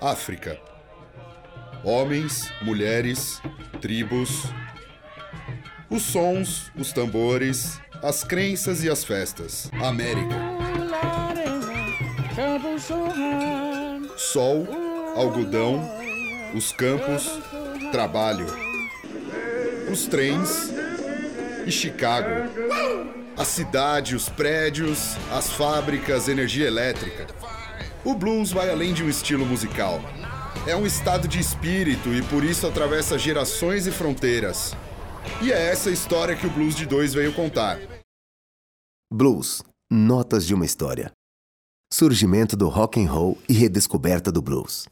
África. Homens, mulheres, tribos. Os sons, os tambores, as crenças e as festas. América. Sol, algodão, os campos, trabalho. Os trens e Chicago. A cidade, os prédios, as fábricas, energia elétrica. O blues vai além de um estilo musical. É um estado de espírito e por isso atravessa gerações e fronteiras. E é essa história que o Blues de Dois veio contar. Blues Notas de uma História Surgimento do rock and roll e redescoberta do blues.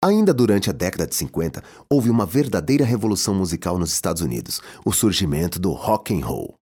Ainda durante a década de 50, houve uma verdadeira revolução musical nos Estados Unidos, o surgimento do rock and roll.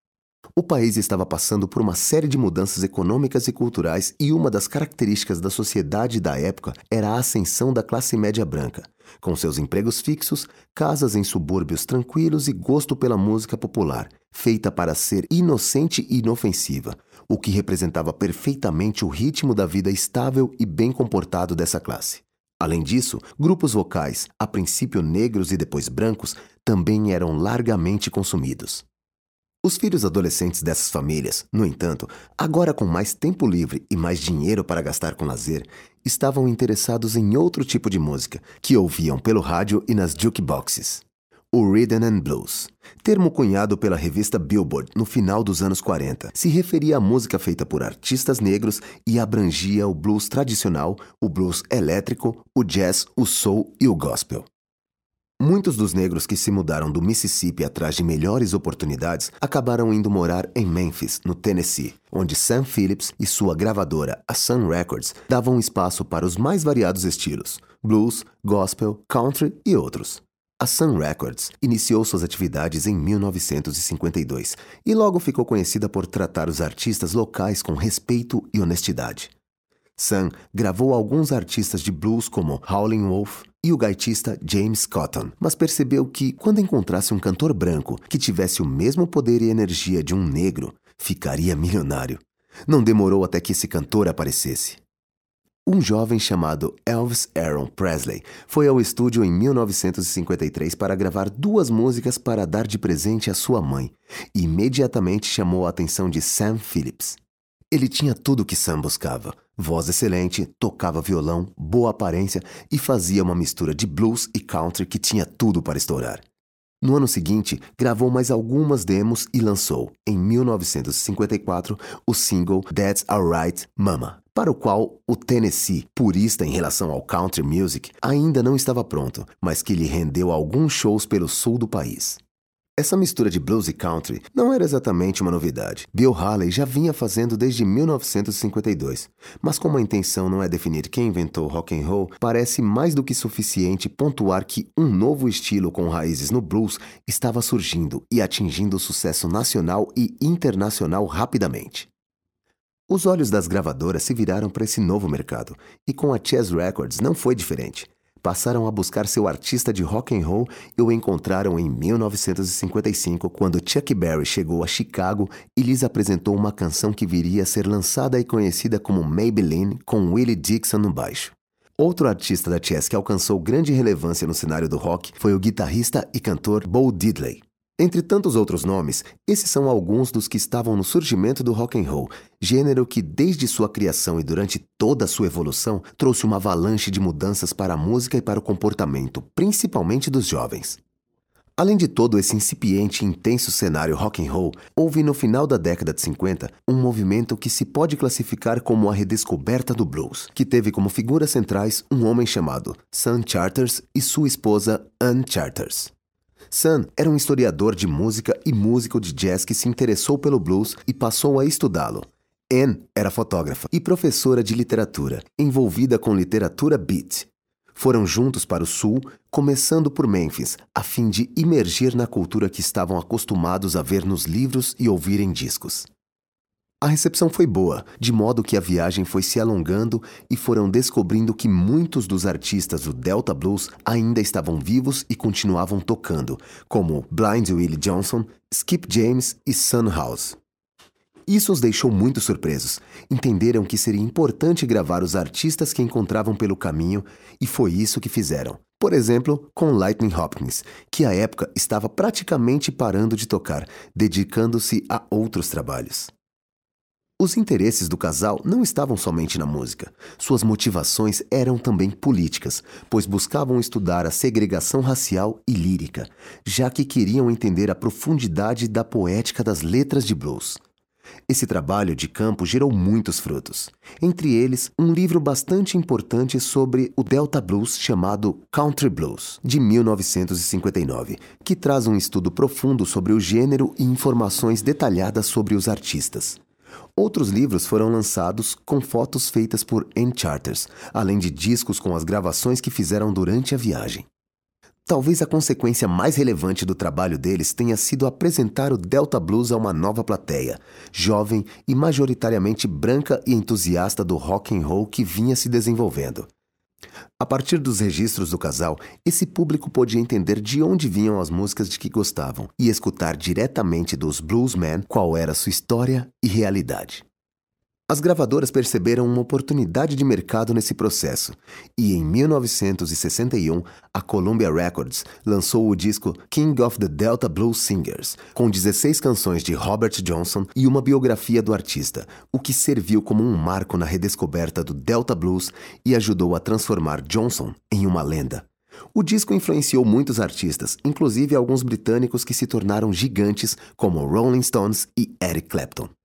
O país estava passando por uma série de mudanças econômicas e culturais e uma das características da sociedade da época era a ascensão da classe média branca, com seus empregos fixos, casas em subúrbios tranquilos e gosto pela música popular, feita para ser inocente e inofensiva, o que representava perfeitamente o ritmo da vida estável e bem comportado dessa classe. Além disso, grupos vocais, a princípio negros e depois brancos, também eram largamente consumidos. Os filhos adolescentes dessas famílias, no entanto, agora com mais tempo livre e mais dinheiro para gastar com lazer, estavam interessados em outro tipo de música, que ouviam pelo rádio e nas jukeboxes. O Rhythm and Blues, termo cunhado pela revista Billboard no final dos anos 40, se referia à música feita por artistas negros e abrangia o blues tradicional, o blues elétrico, o jazz, o soul e o gospel. Muitos dos negros que se mudaram do Mississippi atrás de melhores oportunidades acabaram indo morar em Memphis, no Tennessee, onde Sam Phillips e sua gravadora, a Sun Records, davam espaço para os mais variados estilos: blues, gospel, country e outros. A Sun Records iniciou suas atividades em 1952 e logo ficou conhecida por tratar os artistas locais com respeito e honestidade. Sun gravou alguns artistas de blues como Howlin' Wolf e o gaitista James Cotton, mas percebeu que, quando encontrasse um cantor branco que tivesse o mesmo poder e energia de um negro, ficaria milionário. Não demorou até que esse cantor aparecesse. Um jovem chamado Elvis Aaron Presley foi ao estúdio em 1953 para gravar duas músicas para dar de presente à sua mãe e imediatamente chamou a atenção de Sam Phillips. Ele tinha tudo o que Sam buscava: voz excelente, tocava violão, boa aparência e fazia uma mistura de blues e country que tinha tudo para estourar. No ano seguinte, gravou mais algumas demos e lançou, em 1954, o single That's Alright Mama, para o qual o Tennessee, purista em relação ao country music, ainda não estava pronto, mas que lhe rendeu alguns shows pelo sul do país. Essa mistura de blues e country não era exatamente uma novidade. Bill Haley já vinha fazendo desde 1952, mas como a intenção não é definir quem inventou rock and roll, parece mais do que suficiente pontuar que um novo estilo com raízes no blues estava surgindo e atingindo sucesso nacional e internacional rapidamente. Os olhos das gravadoras se viraram para esse novo mercado, e com a Chess Records não foi diferente passaram a buscar seu artista de rock and roll e o encontraram em 1955, quando Chuck Berry chegou a Chicago e lhes apresentou uma canção que viria a ser lançada e conhecida como Maybelline, com Willie Dixon no baixo. Outro artista da Chess que alcançou grande relevância no cenário do rock foi o guitarrista e cantor Bo Diddley. Entre tantos outros nomes, esses são alguns dos que estavam no surgimento do rock and roll, gênero que desde sua criação e durante toda a sua evolução trouxe uma avalanche de mudanças para a música e para o comportamento, principalmente dos jovens. Além de todo esse incipiente e intenso cenário rock and roll, houve no final da década de 50 um movimento que se pode classificar como a redescoberta do blues, que teve como figuras centrais um homem chamado Sam Charters e sua esposa Ann Charters. Sun era um historiador de música e músico de jazz que se interessou pelo blues e passou a estudá-lo. Anne era fotógrafa e professora de literatura, envolvida com literatura beat. Foram juntos para o sul, começando por Memphis, a fim de imergir na cultura que estavam acostumados a ver nos livros e ouvir em discos. A recepção foi boa, de modo que a viagem foi se alongando e foram descobrindo que muitos dos artistas do Delta Blues ainda estavam vivos e continuavam tocando, como Blind Willie Johnson, Skip James e Sun House. Isso os deixou muito surpresos. Entenderam que seria importante gravar os artistas que encontravam pelo caminho e foi isso que fizeram. Por exemplo, com Lightning Hopkins, que à época estava praticamente parando de tocar, dedicando-se a outros trabalhos. Os interesses do casal não estavam somente na música. Suas motivações eram também políticas, pois buscavam estudar a segregação racial e lírica, já que queriam entender a profundidade da poética das letras de blues. Esse trabalho de campo gerou muitos frutos. Entre eles, um livro bastante importante sobre o Delta Blues chamado Country Blues, de 1959, que traz um estudo profundo sobre o gênero e informações detalhadas sobre os artistas. Outros livros foram lançados com fotos feitas por Ann Charters, além de discos com as gravações que fizeram durante a viagem. Talvez a consequência mais relevante do trabalho deles tenha sido apresentar o Delta Blues a uma nova plateia, jovem e majoritariamente branca e entusiasta do rock and roll que vinha se desenvolvendo. A partir dos registros do casal, esse público podia entender de onde vinham as músicas de que gostavam e escutar diretamente dos bluesmen qual era sua história e realidade. As gravadoras perceberam uma oportunidade de mercado nesse processo e, em 1961, a Columbia Records lançou o disco King of the Delta Blues Singers, com 16 canções de Robert Johnson e uma biografia do artista, o que serviu como um marco na redescoberta do Delta Blues e ajudou a transformar Johnson em uma lenda. O disco influenciou muitos artistas, inclusive alguns britânicos que se tornaram gigantes, como Rolling Stones e Eric Clapton.